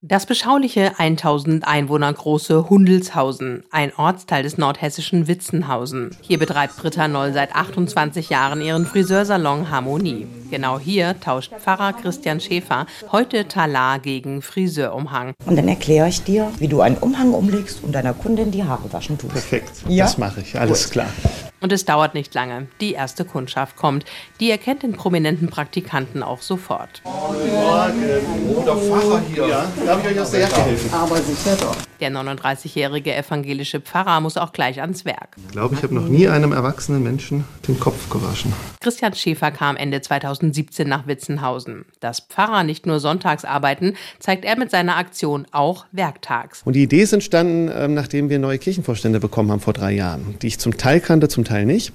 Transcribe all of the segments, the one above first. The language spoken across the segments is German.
Das beschauliche 1000 Einwohner große Hundelshausen, ein Ortsteil des nordhessischen Witzenhausen. Hier betreibt Britta Noll seit 28 Jahren ihren Friseursalon Harmonie. Genau hier tauscht Pfarrer Christian Schäfer heute Talar gegen Friseurumhang. Und dann erkläre ich dir, wie du einen Umhang umlegst und deiner Kundin die Haare waschen tust. Perfekt, ja? das mache ich, alles Gut. klar. Und es dauert nicht lange. Die erste Kundschaft kommt. Die erkennt den prominenten Praktikanten auch sofort. Guten Morgen. Oh, der Pfarrer hier. Ja, darf ich euch aus der Jacke helfen? Aber sicher doch. Der 39-jährige evangelische Pfarrer muss auch gleich ans Werk. Ich glaube, ich habe noch nie einem erwachsenen Menschen den Kopf gewaschen. Christian Schäfer kam Ende 2017 nach Witzenhausen. Dass Pfarrer nicht nur sonntags arbeiten, zeigt er mit seiner Aktion auch werktags. Und die Idee ist entstanden, ähm, nachdem wir neue Kirchenvorstände bekommen haben vor drei Jahren, die ich zum Teil kannte, zum Teil nicht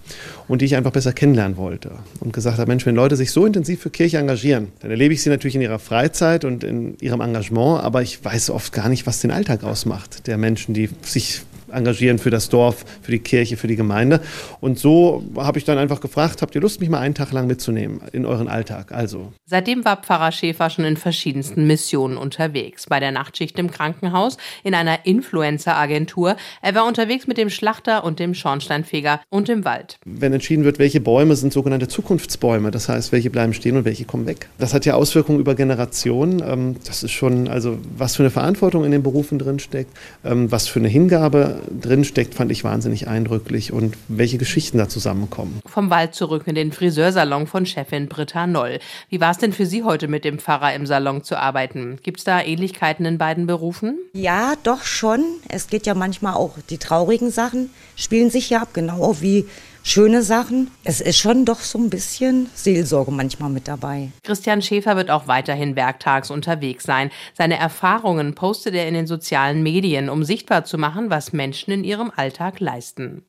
und die ich einfach besser kennenlernen wollte. Und gesagt habe, Mensch, wenn Leute sich so intensiv für Kirche engagieren, dann erlebe ich sie natürlich in ihrer Freizeit und in ihrem Engagement, aber ich weiß oft gar nicht, was den Alltag ausmacht der Menschen, die sich engagieren für das Dorf, für die Kirche, für die Gemeinde. Und so habe ich dann einfach gefragt, habt ihr Lust, mich mal einen Tag lang mitzunehmen in euren Alltag? Also. Seitdem war Pfarrer Schäfer schon in verschiedensten Missionen unterwegs. Bei der Nachtschicht im Krankenhaus, in einer Influencer-Agentur. Er war unterwegs mit dem Schlachter und dem Schornsteinfeger und im Wald. Wenn entschieden wird, welche Bäume sind sogenannte Zukunftsbäume, das heißt, welche bleiben stehen und welche kommen weg. Das hat ja Auswirkungen über Generationen. Ähm, das ist schon, also was für eine Verantwortung in den Berufen drinsteckt, ähm, was für eine Hingabe drin steckt, fand ich wahnsinnig eindrücklich und welche Geschichten da zusammenkommen. Vom Wald zurück in den Friseursalon von Chefin Britta Noll. Wie war es denn für Sie heute mit dem Pfarrer im Salon zu arbeiten? Gibt es da Ähnlichkeiten in beiden Berufen? Ja, doch schon. Es geht ja manchmal auch, die traurigen Sachen spielen sich ja ab, genau wie schöne Sachen. Es ist schon doch so ein bisschen Seelsorge manchmal mit dabei. Christian Schäfer wird auch weiterhin werktags unterwegs sein. Seine Erfahrungen postet er in den sozialen Medien, um sichtbar zu machen, was Menschen in ihrem Alltag leisten.